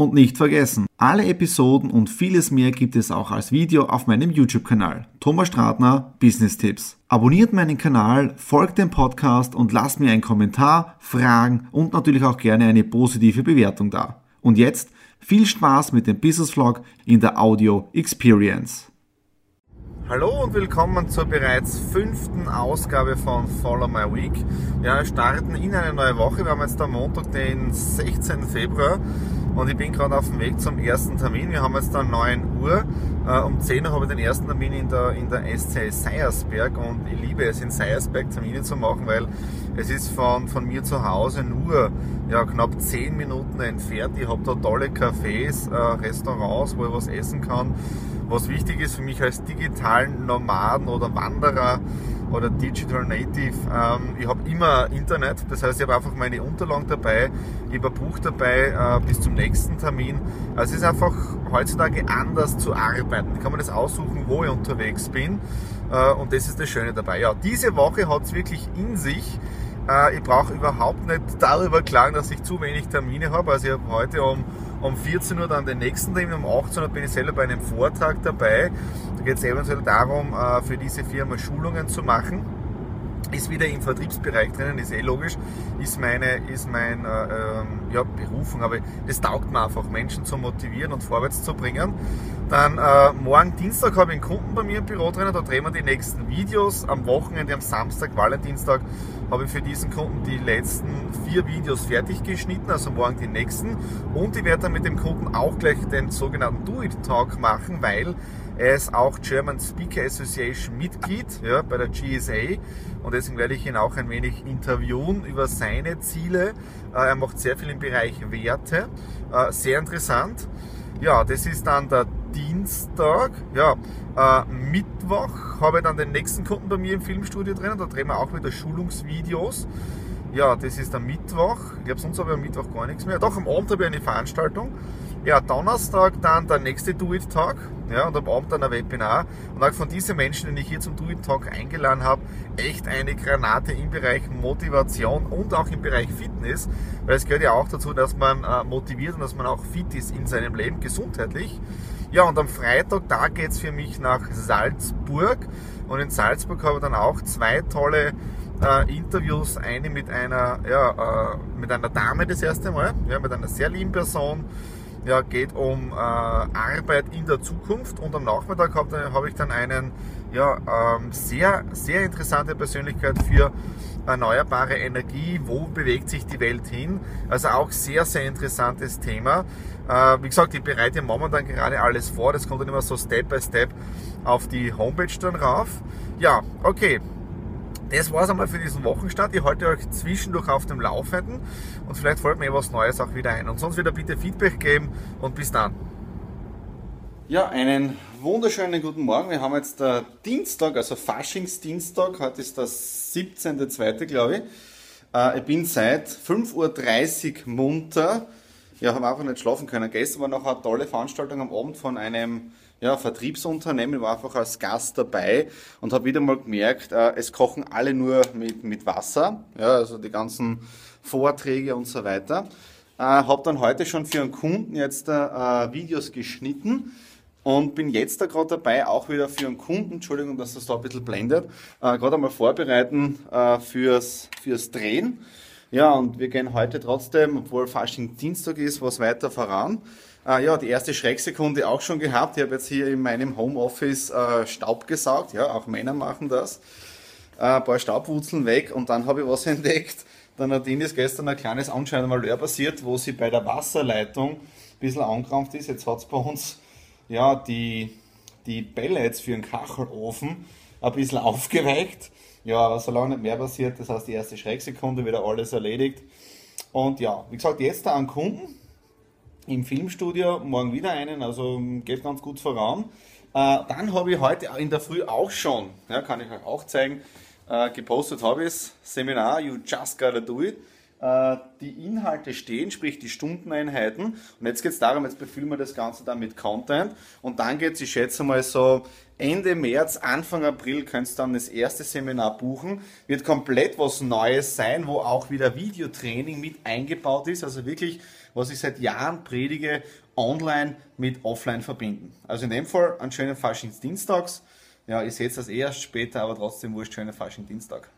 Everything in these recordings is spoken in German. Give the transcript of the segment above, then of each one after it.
Und nicht vergessen, alle Episoden und vieles mehr gibt es auch als Video auf meinem YouTube-Kanal. Thomas Stratner, Business Tipps. Abonniert meinen Kanal, folgt dem Podcast und lasst mir einen Kommentar, Fragen und natürlich auch gerne eine positive Bewertung da. Und jetzt viel Spaß mit dem Business Vlog in der Audio Experience. Hallo und willkommen zur bereits fünften Ausgabe von Follow My Week. Ja, wir starten in eine neue Woche. Wir haben jetzt am Montag, den 16. Februar und ich bin gerade auf dem Weg zum ersten Termin. Wir haben jetzt da 9 Uhr. Äh, um 10 Uhr habe ich den ersten Termin in der, in der SCL Seiersberg und ich liebe es in Seiersberg Termine zu machen, weil es ist von, von mir zu Hause nur ja, knapp 10 Minuten entfernt. Ich habe da tolle Cafés, äh, Restaurants, wo ich was essen kann was wichtig ist für mich als digitalen Nomaden oder Wanderer oder Digital Native, ähm, ich habe immer Internet, das heißt, ich habe einfach meine Unterlagen dabei, ich habe ein Buch dabei äh, bis zum nächsten Termin. Also es ist einfach heutzutage anders zu arbeiten. Ich kann mir das aussuchen, wo ich unterwegs bin äh, und das ist das Schöne dabei. Ja, diese Woche hat es wirklich in sich. Äh, ich brauche überhaupt nicht darüber klagen, dass ich zu wenig Termine habe. Also ich habe heute um um 14 Uhr dann den nächsten Termin, um 18 Uhr bin ich selber bei einem Vortrag dabei. Da geht es eventuell darum, äh, für diese Firma Schulungen zu machen ist wieder im Vertriebsbereich drinnen, ist eh logisch, ist meine, ist mein äh, ähm, ja, Berufung, aber das taugt mir einfach, Menschen zu motivieren und vorwärts zu bringen. Dann äh, morgen Dienstag habe ich einen Kunden bei mir im Büro drinnen, da drehen wir die nächsten Videos. Am Wochenende, am Samstag, Valentinstag, habe ich für diesen Kunden die letzten vier Videos fertig geschnitten, also morgen die nächsten. Und ich werde dann mit dem Kunden auch gleich den sogenannten Do-It-Talk machen, weil er ist auch German Speaker Association Mitglied ja, bei der GSA und deswegen werde ich ihn auch ein wenig interviewen über seine Ziele. Äh, er macht sehr viel im Bereich Werte, äh, sehr interessant. Ja, das ist dann der Dienstag. Ja, äh, Mittwoch habe ich dann den nächsten Kunden bei mir im Filmstudio drin. Da drehen wir auch wieder Schulungsvideos. Ja, das ist der Mittwoch. Ich glaube, sonst habe ich am Mittwoch gar nichts mehr. Doch, am Abend habe ich eine Veranstaltung. Ja, Donnerstag dann der nächste Do-It-Talk. Ja, und am Abend dann ein Webinar. Und auch von diesen Menschen, die ich hier zum Do-It-Talk eingeladen habe, echt eine Granate im Bereich Motivation und auch im Bereich Fitness. Weil es gehört ja auch dazu, dass man äh, motiviert und dass man auch fit ist in seinem Leben, gesundheitlich. Ja, und am Freitag, da geht es für mich nach Salzburg. Und in Salzburg habe ich dann auch zwei tolle äh, Interviews, eine mit einer, ja, äh, mit einer Dame das erste Mal, ja, mit einer sehr lieben Person. Ja, geht um äh, Arbeit in der Zukunft und am Nachmittag habe hab ich dann einen ja, ähm, sehr, sehr interessante Persönlichkeit für erneuerbare Energie, wo bewegt sich die Welt hin. Also auch sehr, sehr interessantes Thema. Äh, wie gesagt, ich bereite momentan gerade alles vor, das kommt dann immer so Step by Step auf die Homepage dann rauf. Ja, okay, das war es einmal für diesen Wochenstart. Ich halte euch zwischendurch auf dem Laufenden und vielleicht fällt mir was Neues auch wieder ein. Und sonst wieder bitte Feedback geben und bis dann. Ja, einen wunderschönen guten Morgen. Wir haben jetzt der Dienstag, also Faschingsdienstag. Heute ist der 17.2. glaube ich. Äh, ich bin seit 5.30 Uhr munter. Ja, habe einfach nicht schlafen können. Gestern war noch eine tolle Veranstaltung am Abend von einem ja, Vertriebsunternehmen, war einfach als Gast dabei und habe wieder mal gemerkt, äh, es kochen alle nur mit, mit Wasser, ja, also die ganzen Vorträge und so weiter. Äh, habe dann heute schon für einen Kunden jetzt äh, Videos geschnitten und bin jetzt da gerade dabei, auch wieder für einen Kunden, Entschuldigung, dass das da ein bisschen blendet, äh, gerade einmal vorbereiten äh, fürs, fürs Drehen. Ja, und wir gehen heute trotzdem, obwohl Fasching Dienstag ist, was weiter voran. Äh, ja, die erste Schrecksekunde auch schon gehabt. Ich habe jetzt hier in meinem Homeoffice äh, Staub gesaugt. Ja, auch Männer machen das. Äh, ein paar Staubwurzeln weg und dann habe ich was entdeckt. Der Nadine ist gestern ein kleines anscheinend Malheur passiert, wo sie bei der Wasserleitung ein bisschen angekrampft ist. Jetzt hat es bei uns ja, die, die Pellets für den Kachelofen ein bisschen aufgeweicht. Ja, aber solange nicht mehr passiert, das heißt die erste Schrecksekunde wieder alles erledigt. Und ja, wie gesagt, jetzt da an Kunden, im Filmstudio, morgen wieder einen, also geht ganz gut voran. Äh, dann habe ich heute in der Früh auch schon, ja, kann ich euch auch zeigen, äh, gepostet habe ich Seminar You Just Gotta Do It. Äh, die Inhalte stehen, sprich die Stundeneinheiten. Und jetzt geht es darum, jetzt befüllen wir das Ganze dann mit Content. Und dann geht es, ich schätze mal so Ende März, Anfang April könnt ihr dann das erste Seminar buchen. Wird komplett was Neues sein, wo auch wieder Videotraining mit eingebaut ist. Also wirklich, was ich seit Jahren predige, online mit offline verbinden. Also in dem Fall einen schönen Faschingsdienstags. Ja, ihr seht das erst später, aber trotzdem wurscht, schönen Faschingdienstag.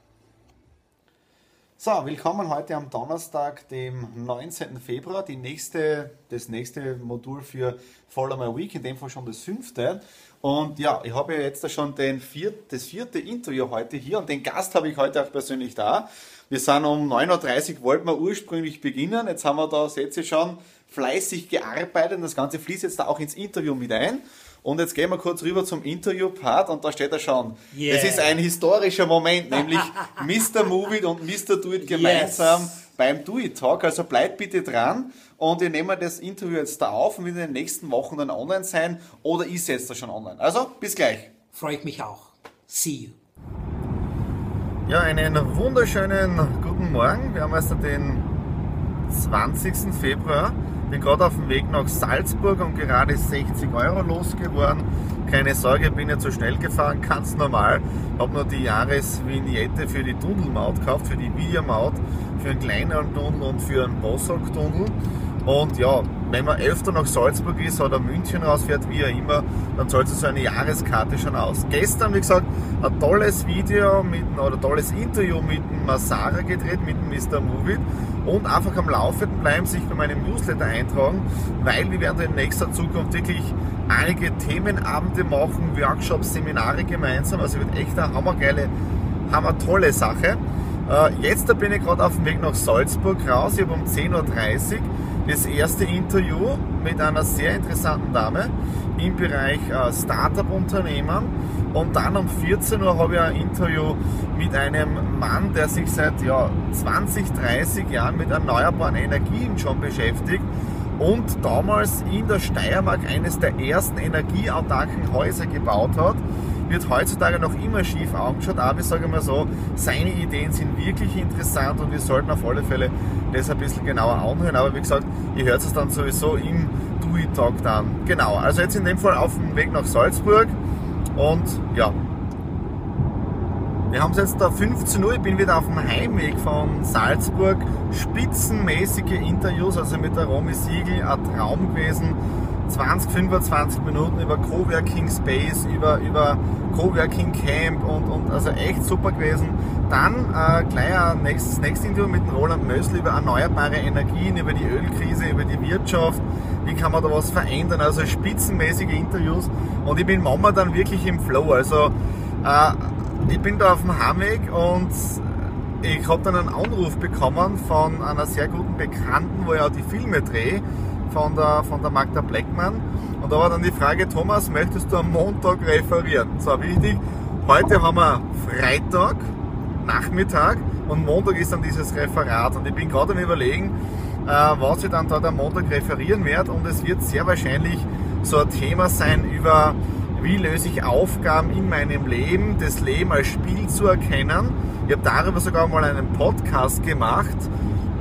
So, willkommen heute am Donnerstag, dem 19. Februar, die nächste, das nächste Modul für Follow My Week, in dem Fall schon das fünfte. Und ja, ich habe jetzt schon den viert, das vierte Interview heute hier und den Gast habe ich heute auch persönlich da. Wir sind um 9.30 Uhr, wollten wir ursprünglich beginnen. Jetzt haben wir da, seht ihr schon, fleißig gearbeitet und das Ganze fließt jetzt da auch ins Interview mit ein. Und jetzt gehen wir kurz rüber zum Interview-Part und da steht er schon. Yeah. Es ist ein historischer Moment, nämlich Mr. Move It und Mr. Do It gemeinsam yes. beim Do It Talk. Also bleibt bitte dran und wir nehmen das Interview jetzt da auf und wird in den nächsten Wochen dann online sein oder ist jetzt da schon online. Also bis gleich. Freue ich mich auch. See you. Ja, einen wunderschönen guten Morgen. Wir haben also den 20. Februar. Bin gerade auf dem Weg nach Salzburg und gerade 60 Euro losgeworden. Keine Sorge, bin ja zu schnell gefahren, ganz normal. Habe nur die Jahresvignette für die Tunnelmaut gekauft, für die Videomaut, für einen kleineren Tunnel und für einen Bossok-Tunnel. Und ja, wenn man öfter nach Salzburg ist oder München rausfährt, wie auch immer, dann zahlt sich so eine Jahreskarte schon aus. Gestern, wie gesagt, ein tolles Video mit, oder tolles Interview mit dem Masara gedreht, mit dem Mr. Movie und einfach am Laufenden bleiben, sich bei meinem Newsletter eintragen, weil wir werden in nächster Zukunft wirklich einige Themenabende machen, Workshops, Seminare gemeinsam, also wird echt eine hammergeile, hammer tolle Sache. Äh, jetzt bin ich gerade auf dem Weg nach Salzburg raus, ich habe um 10.30 Uhr das erste Interview mit einer sehr interessanten Dame im Bereich äh, Startup-Unternehmen. Und dann um 14 Uhr habe ich ein Interview mit einem Mann, der sich seit ja, 20, 30 Jahren mit erneuerbaren Energien schon beschäftigt und damals in der Steiermark eines der ersten energieautarken Häuser gebaut hat wird heutzutage noch immer schief angeschaut, aber ich sage mal so, seine Ideen sind wirklich interessant und wir sollten auf alle Fälle das ein bisschen genauer anhören. Aber wie gesagt, ihr hört es dann sowieso im Do-It-Talk dann. Genau, also jetzt in dem Fall auf dem Weg nach Salzburg und ja, wir haben es jetzt da 15 Uhr, ich bin wieder auf dem Heimweg von Salzburg. Spitzenmäßige Interviews, also mit der Romy Siegel, ein Traum gewesen. 20, 25 Minuten über Coworking Space, über, über Coworking Camp und, und also echt super gewesen. Dann äh, gleich ein nächstes, nächstes Interview mit Roland Mössl über erneuerbare Energien, über die Ölkrise, über die Wirtschaft, wie kann man da was verändern, also spitzenmäßige Interviews. Und ich bin momentan wirklich im Flow, also äh, ich bin da auf dem Heimweg und ich habe dann einen Anruf bekommen von einer sehr guten Bekannten, wo ich auch die Filme drehe von der, von der Magda Bleckmann. Und da war dann die Frage, Thomas, möchtest du am Montag referieren? So wichtig, heute haben wir Freitag, Nachmittag und Montag ist dann dieses Referat. Und ich bin gerade am überlegen, äh, was ich dann dort am Montag referieren werde. Und es wird sehr wahrscheinlich so ein Thema sein über, wie löse ich Aufgaben in meinem Leben, das Leben als Spiel zu erkennen. Ich habe darüber sogar mal einen Podcast gemacht.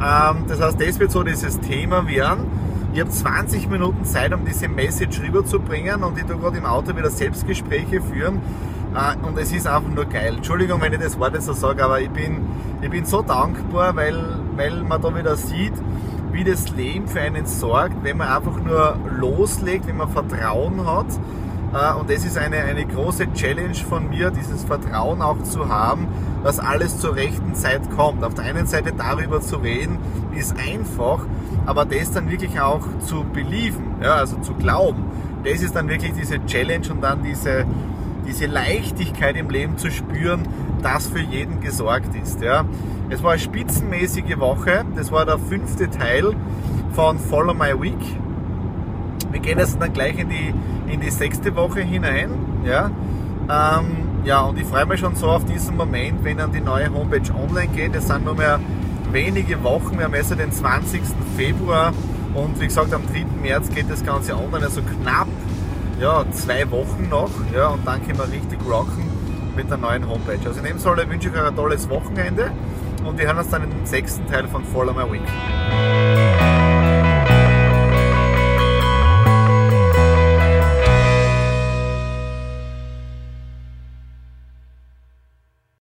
Ähm, das heißt, das wird so dieses Thema werden. Ich habe 20 Minuten Zeit, um diese Message rüberzubringen und ich tue gerade im Auto wieder Selbstgespräche führen. Äh, und es ist einfach nur geil. Entschuldigung, wenn ich das Wort jetzt so sage, aber ich bin, ich bin so dankbar, weil, weil man da wieder sieht, wie das Leben für einen sorgt, wenn man einfach nur loslegt, wenn man Vertrauen hat. Äh, und das ist eine, eine große Challenge von mir, dieses Vertrauen auch zu haben, dass alles zur rechten Zeit kommt. Auf der einen Seite darüber zu reden, ist einfach, aber das dann wirklich auch zu believen, ja, also zu glauben, das ist dann wirklich diese Challenge und dann diese, diese Leichtigkeit im Leben zu spüren, dass für jeden gesorgt ist. Ja. Es war eine spitzenmäßige Woche, das war der fünfte Teil von Follow My Week. Wir gehen jetzt dann gleich in die, in die sechste Woche hinein. Ja. Ähm, ja, und ich freue mich schon so auf diesen Moment, wenn dann die neue Homepage online geht. Es sind nur mehr wenige Wochen, wir haben erst den 20. Februar Und wie gesagt, am 3. März geht das Ganze online, also knapp ja, zwei Wochen noch. Ja, und dann können wir richtig rocken mit der neuen Homepage. Also in dem Sinne wünsche ich euch ein tolles Wochenende und wir hören uns dann im sechsten Teil von Follow My Week.